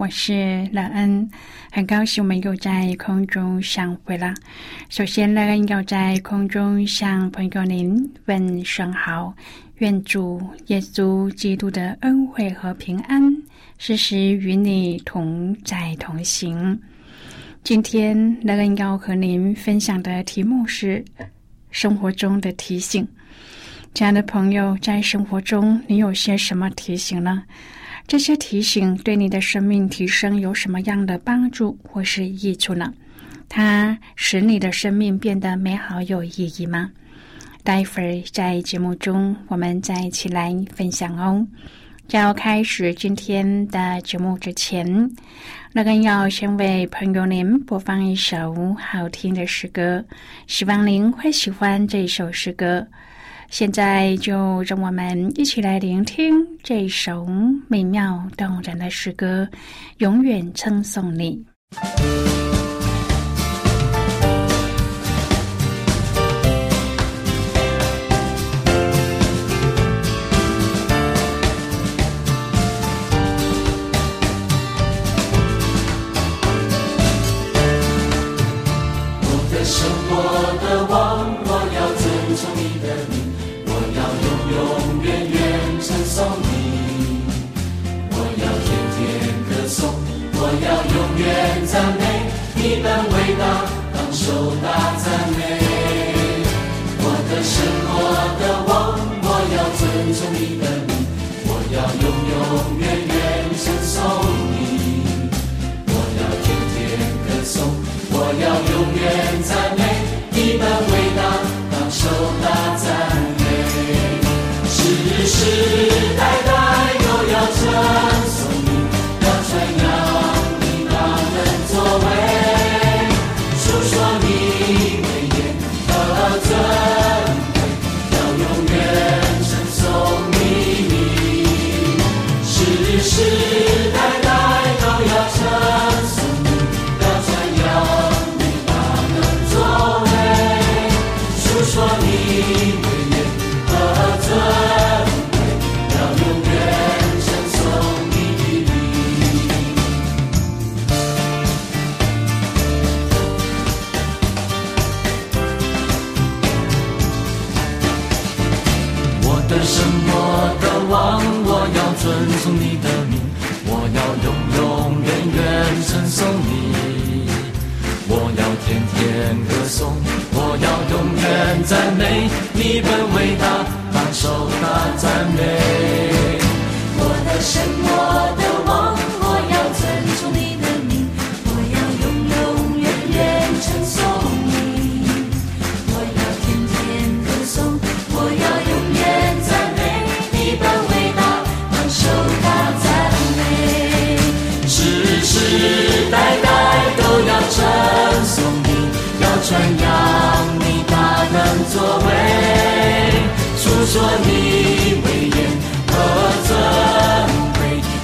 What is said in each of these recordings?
我是乐恩，很高兴我们又在空中相会了。首先，乐恩要在空中向朋友您问声好，愿主耶稣基督的恩惠和平安时时与你同在同行。今天，乐恩要和您分享的题目是生活中的提醒。亲爱的朋友，在生活中你有些什么提醒呢？这些提醒对你的生命提升有什么样的帮助或是益处呢？它使你的生命变得美好有意义吗？待会儿在节目中我们再一起来分享哦。在要开始今天的节目之前，那个要先为朋友您播放一首好听的诗歌，希望您会喜欢这首诗歌。现在就让我们一起来聆听这首美妙动人的诗歌，《永远称颂你》。要永远赞美你们。遵从你的名，我要永永远远称送你，我要天天歌颂，我要永远赞美你本伟大，感手那赞美。我的神，我的。说你威严和尊贵，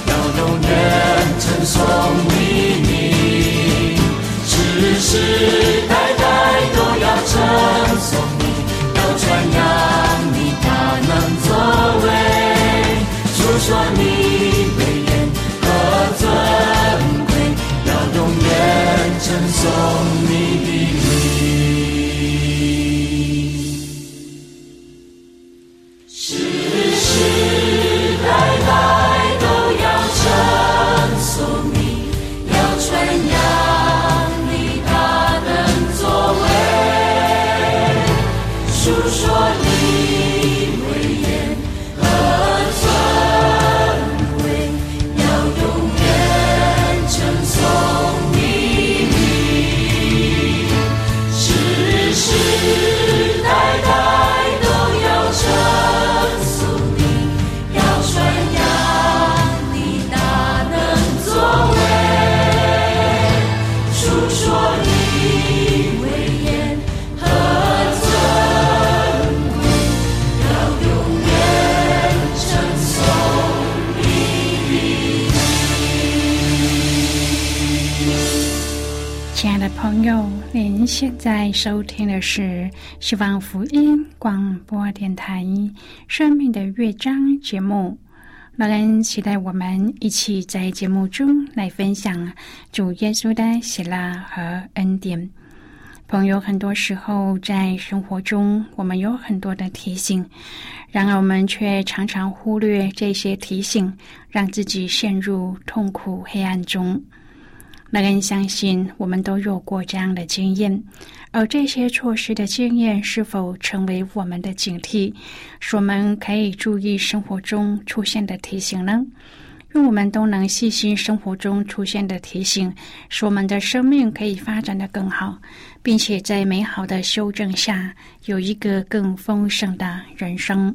要永远称颂你名，只是。现在收听的是希望福音广播电台《生命的乐章》节目。让人期待我们一起在节目中来分享主耶稣的喜乐和恩典。朋友，很多时候在生活中，我们有很多的提醒，然而我们却常常忽略这些提醒，让自己陷入痛苦黑暗中。每个人相信，我们都有过这样的经验，而这些措施的经验是否成为我们的警惕，使我们可以注意生活中出现的提醒呢？愿我们都能细心生活中出现的提醒，使我们的生命可以发展的更好，并且在美好的修正下，有一个更丰盛的人生。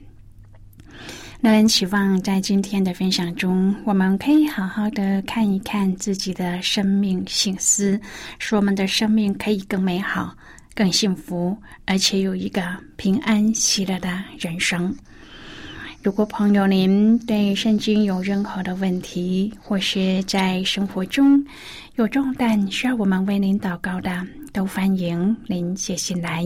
那人期望在今天的分享中，我们可以好好的看一看自己的生命醒思，使我们的生命可以更美好、更幸福，而且有一个平安喜乐的人生。如果朋友您对圣经有任何的问题，或是在生活中有重担需要我们为您祷告的，都欢迎您写信来。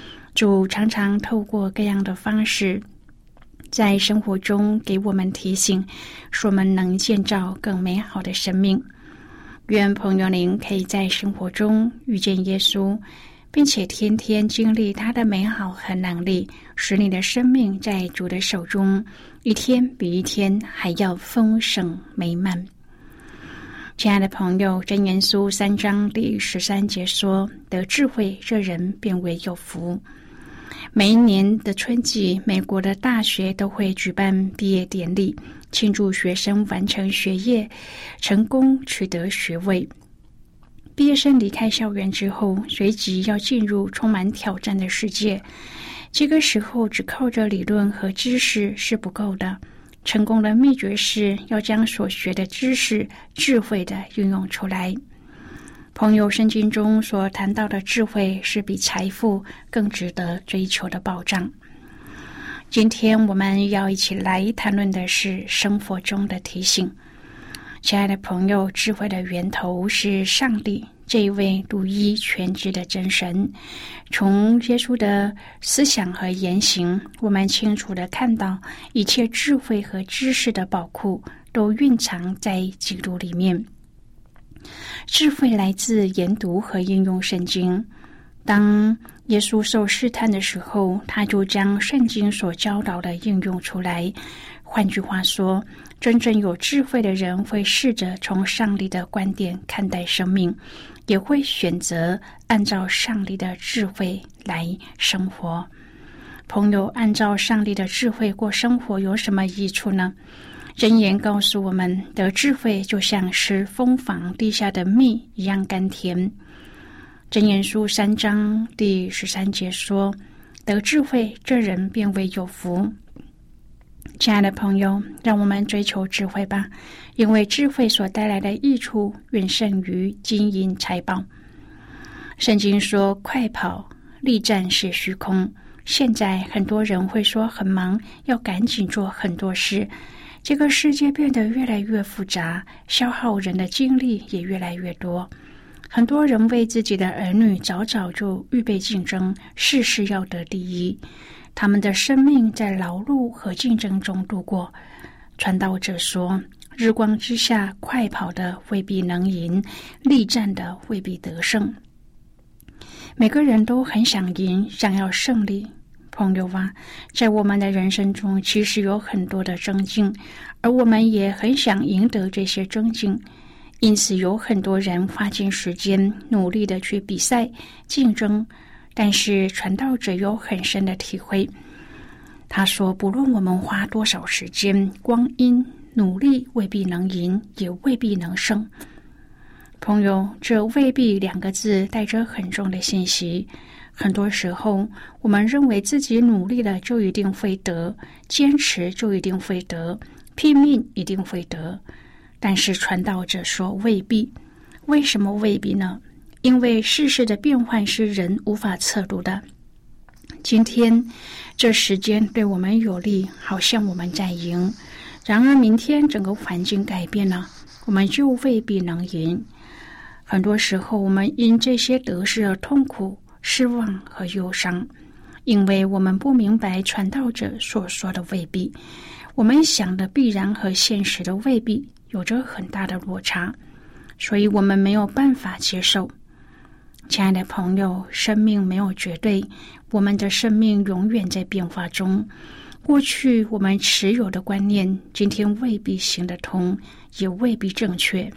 主常常透过各样的方式，在生活中给我们提醒，使我们能建造更美好的生命。愿朋友您可以在生活中遇见耶稣，并且天天经历他的美好和能力，使你的生命在主的手中一天比一天还要丰盛美满。亲爱的朋友，真言书三章第十三节说：“得智慧，这人便为有福。”每一年的春季，美国的大学都会举办毕业典礼，庆祝学生完成学业、成功取得学位。毕业生离开校园之后，随即要进入充满挑战的世界。这个时候，只靠着理论和知识是不够的。成功的秘诀是要将所学的知识、智慧的运用出来。朋友圣经中所谈到的智慧，是比财富更值得追求的保障。今天我们要一起来谈论的是生活中的提醒。亲爱的朋友，智慧的源头是上帝这一位独一全知的真神。从耶稣的思想和言行，我们清楚的看到，一切智慧和知识的宝库都蕴藏在基督里面。智慧来自研读和应用圣经。当耶稣受试探的时候，他就将圣经所教导的应用出来。换句话说，真正有智慧的人会试着从上帝的观点看待生命，也会选择按照上帝的智慧来生活。朋友，按照上帝的智慧过生活有什么益处呢？箴言告诉我们得智慧就像是蜂房地下的蜜一样甘甜。箴言书三章第十三节说：“得智慧，这人便为有福。”亲爱的朋友，让我们追求智慧吧，因为智慧所带来的益处远胜于金银财宝。圣经说：“快跑，力战是虚空。”现在很多人会说很忙，要赶紧做很多事。这个世界变得越来越复杂，消耗人的精力也越来越多。很多人为自己的儿女早早就预备竞争，事事要得第一。他们的生命在劳碌和竞争中度过。传道者说：“日光之下，快跑的未必能赢，力战的未必得胜。”每个人都很想赢，想要胜利。朋友啊，在我们的人生中，其实有很多的争竞，而我们也很想赢得这些争竞。因此，有很多人花尽时间，努力的去比赛竞争。但是，传道者有很深的体会。他说：“不论我们花多少时间、光阴、努力，未必能赢，也未必能胜。”朋友，这未必两个字带着很重的信息。很多时候，我们认为自己努力了就一定会得，坚持就一定会得，拼命一定会得。但是传道者说未必。为什么未必呢？因为世事的变换是人无法测度的。今天这时间对我们有利，好像我们在赢；然而明天整个环境改变了，我们就未必能赢。很多时候，我们因这些得失而痛苦、失望和忧伤，因为我们不明白传道者所说的未必，我们想的必然和现实的未必有着很大的落差，所以我们没有办法接受。亲爱的朋友，生命没有绝对，我们的生命永远在变化中。过去我们持有的观念，今天未必行得通，也未必正确。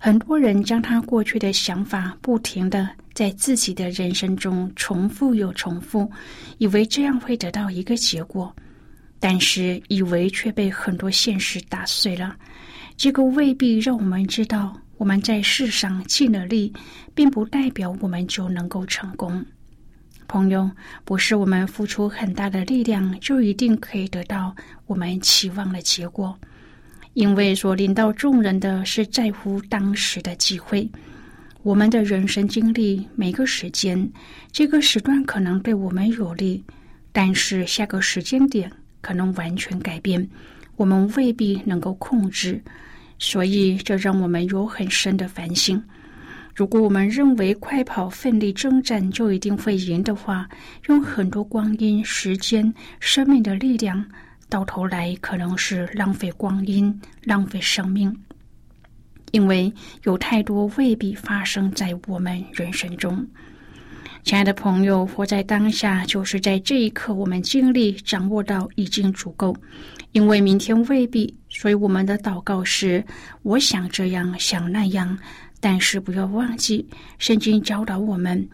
很多人将他过去的想法不停的在自己的人生中重复又重复，以为这样会得到一个结果，但是以为却被很多现实打碎了。这个未必让我们知道，我们在世上尽了力，并不代表我们就能够成功。朋友，不是我们付出很大的力量就一定可以得到我们期望的结果。因为所领导众人的是在乎当时的机会，我们的人生经历每个时间，这个时段可能对我们有利，但是下个时间点可能完全改变，我们未必能够控制，所以这让我们有很深的反省。如果我们认为快跑、奋力征战就一定会赢的话，用很多光阴、时间、生命的力量。到头来可能是浪费光阴、浪费生命，因为有太多未必发生在我们人生中。亲爱的朋友，活在当下，就是在这一刻，我们尽力掌握到已经足够。因为明天未必，所以我们的祷告是：我想这样，想那样。但是不要忘记，圣经教导我们：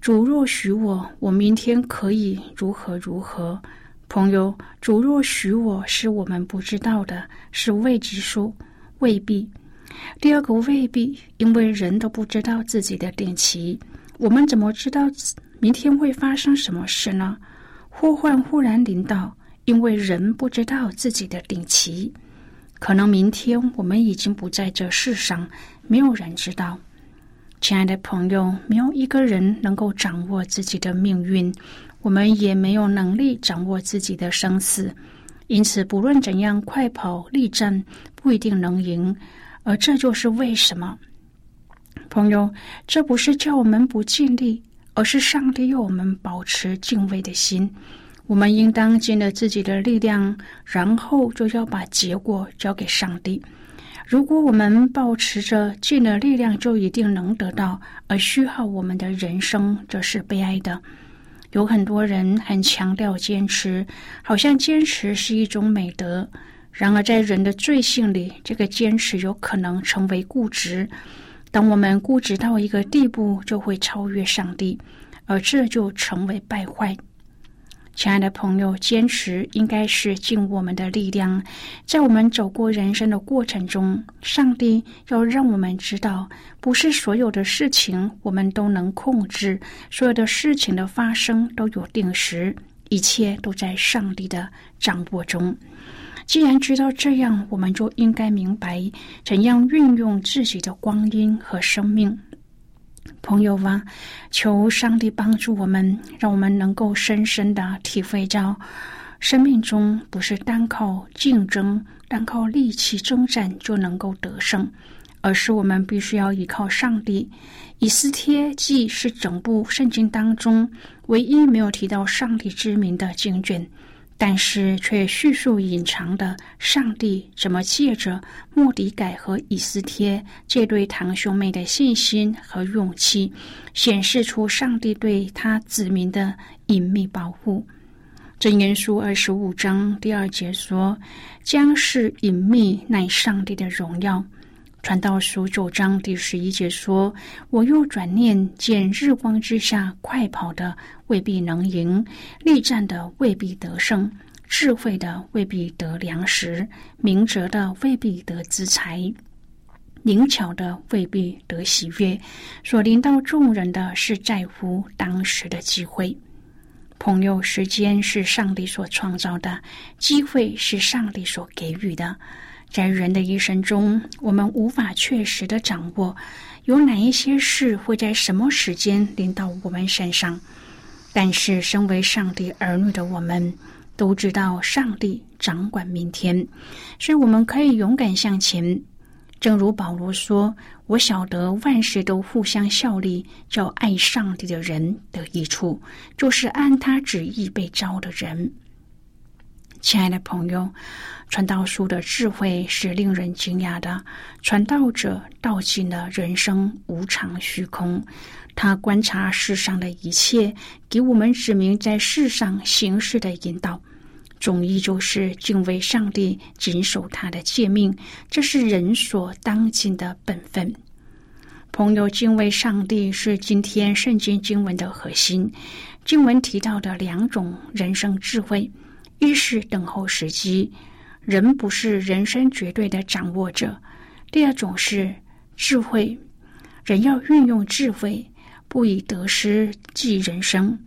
主若许我，我明天可以如何如何。朋友，主若许我，是我们不知道的，是未知数，未必。第二个未必，因为人都不知道自己的定期，我们怎么知道明天会发生什么事呢？祸患忽然临到，因为人不知道自己的定期，可能明天我们已经不在这世上，没有人知道。亲爱的朋友，没有一个人能够掌握自己的命运。我们也没有能力掌握自己的生死，因此不论怎样快跑力战，不一定能赢。而这就是为什么，朋友，这不是叫我们不尽力，而是上帝要我们保持敬畏的心。我们应当尽了自己的力量，然后就要把结果交给上帝。如果我们保持着尽了力量就一定能得到，而虚耗我们的人生，这是悲哀的。有很多人很强调坚持，好像坚持是一种美德。然而，在人的罪性里，这个坚持有可能成为固执。当我们固执到一个地步，就会超越上帝，而这就成为败坏。亲爱的朋友，坚持应该是尽我们的力量。在我们走过人生的过程中，上帝要让我们知道，不是所有的事情我们都能控制，所有的事情的发生都有定时，一切都在上帝的掌握中。既然知道这样，我们就应该明白怎样运用自己的光阴和生命。朋友啊，求上帝帮助我们，让我们能够深深的体会到，生命中不是单靠竞争、单靠力气征战就能够得胜，而是我们必须要依靠上帝。以斯帖记是整部圣经当中唯一没有提到上帝之名的经卷。但是却叙述隐藏的上帝怎么借着莫迪改和以斯帖这对堂兄妹的信心和勇气，显示出上帝对他子民的隐秘保护。真言书二十五章第二节说：“将是隐秘乃上帝的荣耀。”传道书九章第十一节说：“我又转念见日光之下快跑的。”未必能赢，力战的未必得胜，智慧的未必得粮食，明哲的未必得资财，灵巧的未必得喜悦。所临到众人的是在乎当时的机会。朋友，时间是上帝所创造的，机会是上帝所给予的。在人的一生中，我们无法确实的掌握有哪一些事会在什么时间临到我们身上。但是，身为上帝儿女的我们，都知道上帝掌管明天，所以我们可以勇敢向前。正如保罗说：“我晓得万事都互相效力，叫爱上帝的人得益处，就是按他旨意被招的人。”亲爱的朋友，传道书的智慧是令人惊讶的。传道者道尽了人生无常虚空。他观察世上的一切，给我们指明在世上行事的引导。总意就是敬畏上帝，谨守他的诫命，这是人所当尽的本分。朋友，敬畏上帝是今天圣经经文的核心。经文提到的两种人生智慧，一是等候时机，人不是人生绝对的掌握者；第二种是智慧，人要运用智慧。不以得失计人生，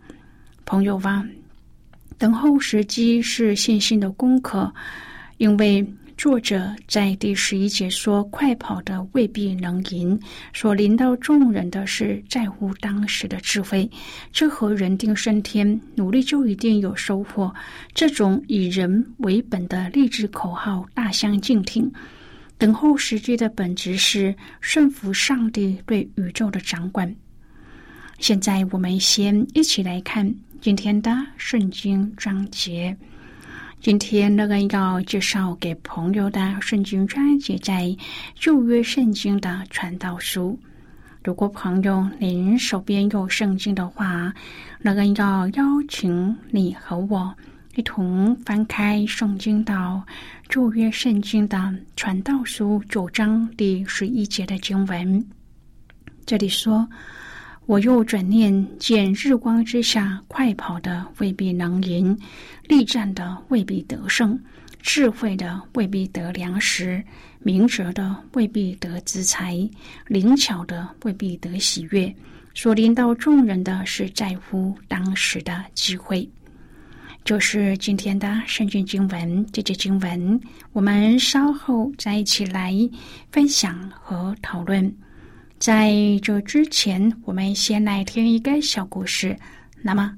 朋友吧，等候时机是信心的功课。因为作者在第十一节说：“快跑的未必能赢，所临到众人的是在乎当时的智慧。这和人定胜天，努力就一定有收获。这种以人为本的励志口号大相径庭。等候时机的本质是顺服上帝对宇宙的掌管。”现在我们先一起来看今天的圣经章节。今天那个要介绍给朋友的圣经章节在旧约圣经的传道书。如果朋友您手边有圣经的话，那个要邀请你和我一同翻开圣经到旧约圣经的传道书九章第十一节的经文。这里说。我又转念见日光之下快跑的未必能赢，力战的未必得胜，智慧的未必得粮食，明哲的未必得资财，灵巧的未必得喜悦。所临到众人的是在乎当时的机会，就是今天的圣经经文。这节经文，我们稍后再一起来分享和讨论。在这之前，我们先来听一个小故事。那么，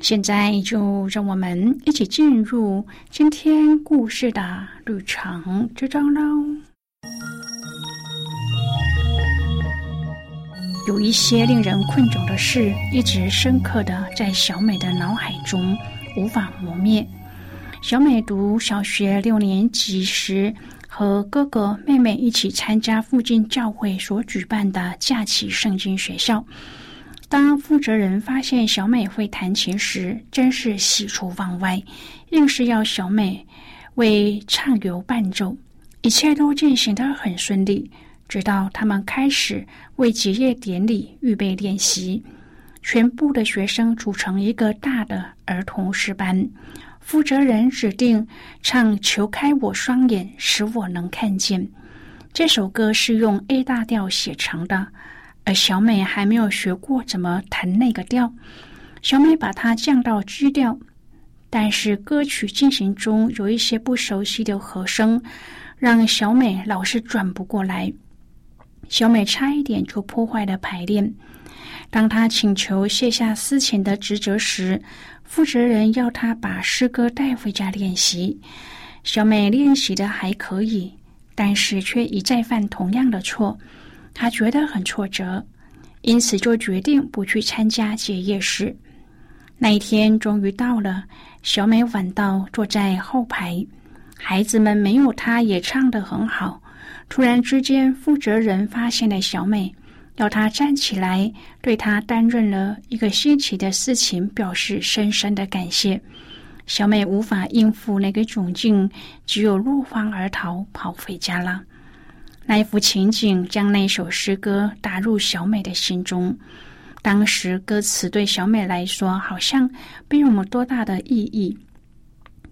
现在就让我们一起进入今天故事的旅程之中喽。有一些令人困窘的事，一直深刻的在小美的脑海中无法磨灭。小美读小学六年级时。和哥哥妹妹一起参加附近教会所举办的假期圣经学校。当负责人发现小美会弹琴时，真是喜出望外，硬是要小美为唱游伴奏。一切都进行得很顺利，直到他们开始为结业典礼预备练习。全部的学生组成一个大的儿童诗班。负责人指定唱《求开我双眼，使我能看见》这首歌是用 A 大调写成的，而小美还没有学过怎么弹那个调。小美把它降到 G 调，但是歌曲进行中有一些不熟悉的和声，让小美老是转不过来。小美差一点就破坏了排练。当她请求卸下司琴的职责时，负责人要他把诗歌带回家练习。小美练习的还可以，但是却一再犯同样的错，她觉得很挫折，因此就决定不去参加结业式。那一天终于到了，小美晚到，坐在后排，孩子们没有她也唱得很好。突然之间，负责人发现了小美。要他站起来，对他担任了一个星期的事情表示深深的感谢。小美无法应付那个窘境，只有落荒而逃，跑回家了。那一幅情景将那首诗歌打入小美的心中。当时歌词对小美来说好像并没有多大的意义，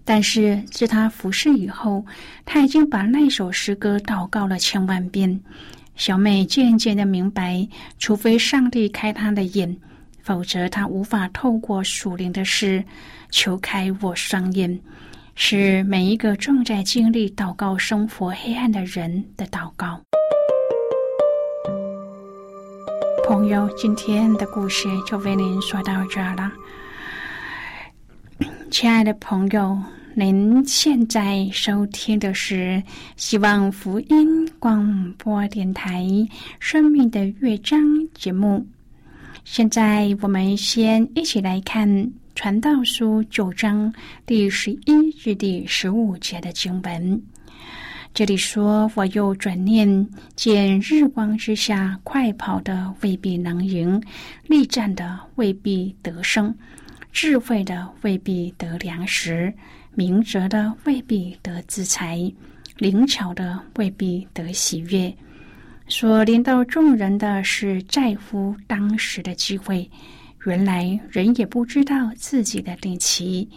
但是自她服侍以后，她已经把那首诗歌祷告了千万遍。小美渐渐的明白，除非上帝开她的眼，否则她无法透过属灵的事求开我双眼。是每一个正在经历祷告生活黑暗的人的祷告。朋友，今天的故事就为您说到这了。亲爱的朋友。您现在收听的是希望福音广播电台《生命的乐章》节目。现在我们先一起来看《传道书》九章第十一至第十五节的经文。这里说：“我又转念见日光之下，快跑的未必能赢，力战的未必得胜，智慧的未必得粮食。”明哲的未必得自裁，灵巧的未必得喜悦。所领导众人的是在乎当时的机会。原来人也不知道自己的定期。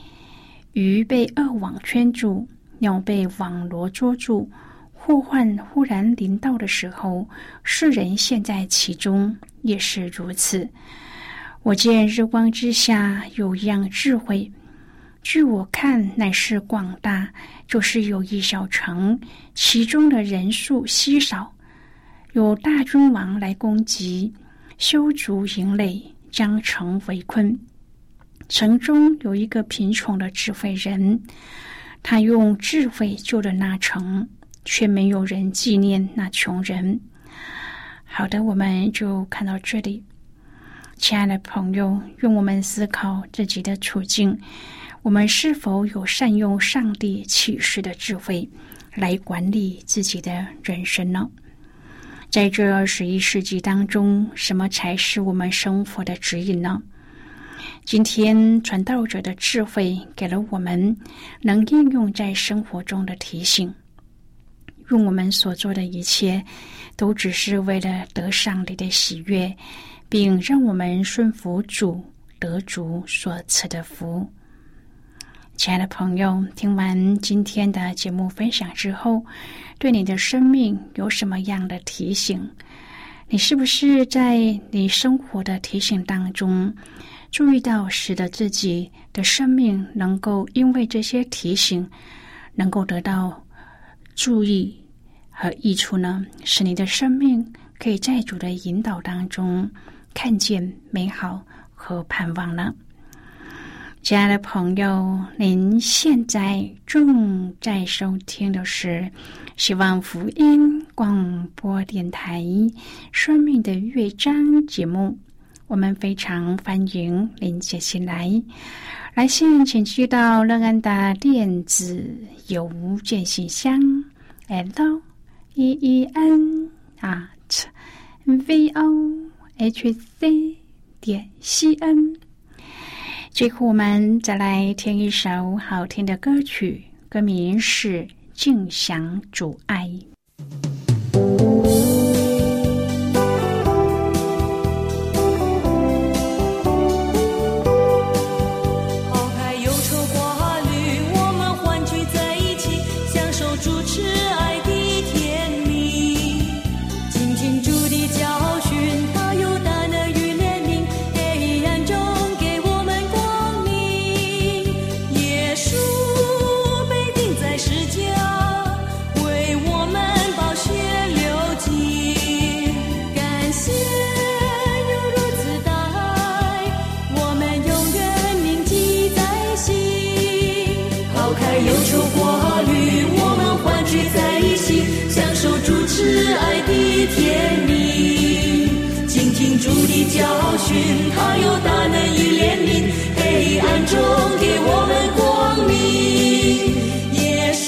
鱼被恶网圈住，鸟被网罗捉住。祸患忽然临到的时候，世人陷在其中也是如此。我见日光之下有一样智慧。据我看，乃是广大，就是有一小城，其中的人数稀少，有大君王来攻击，修筑营垒，将城围困。城中有一个贫穷的智慧人，他用智慧救了那城，却没有人纪念那穷人。好的，我们就看到这里，亲爱的朋友，用我们思考自己的处境。我们是否有善用上帝启示的智慧来管理自己的人生呢？在这二十一世纪当中，什么才是我们生活的指引呢？今天传道者的智慧给了我们能应用在生活中的提醒，用我们所做的一切都只是为了得上帝的喜悦，并让我们顺服主得主所赐的福。亲爱的朋友，听完今天的节目分享之后，对你的生命有什么样的提醒？你是不是在你生活的提醒当中注意到，使得自己的生命能够因为这些提醒，能够得到注意和益处呢？使你的生命可以在主的引导当中看见美好和盼望呢？亲爱的朋友，您现在正在收听的是希望福音广播电台《生命的乐章》节目。我们非常欢迎您接进来。来信请寄到乐安的电子邮件信箱：l e e n at v o h c 点 c n。最后，我们再来听一首好听的歌曲，歌名是《静享主爱》。教训，他有大能与怜悯，黑暗中给我们光明。耶稣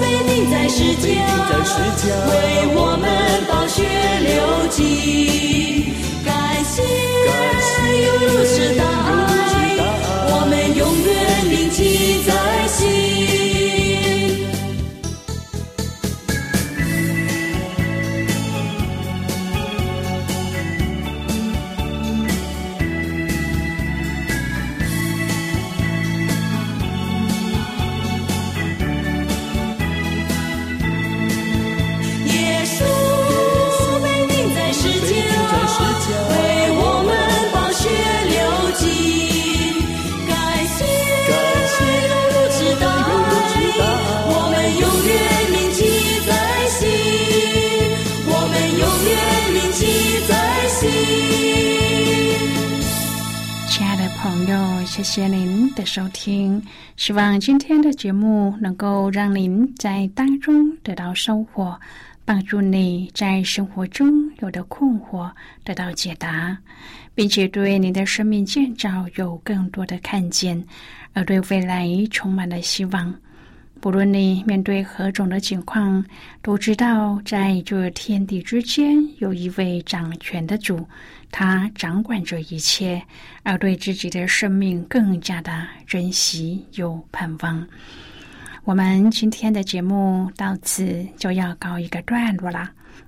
被钉在十字架，为我们宝血流尽。谢谢您的收听。希望今天的节目能够让您在当中得到收获，帮助你在生活中有的困惑得到解答，并且对您的生命建造有更多的看见，而对未来充满了希望。不论你面对何种的情况，都知道在这天地之间有一位掌权的主，他掌管着一切，而对自己的生命更加的珍惜又盼望。我们今天的节目到此就要告一个段落了，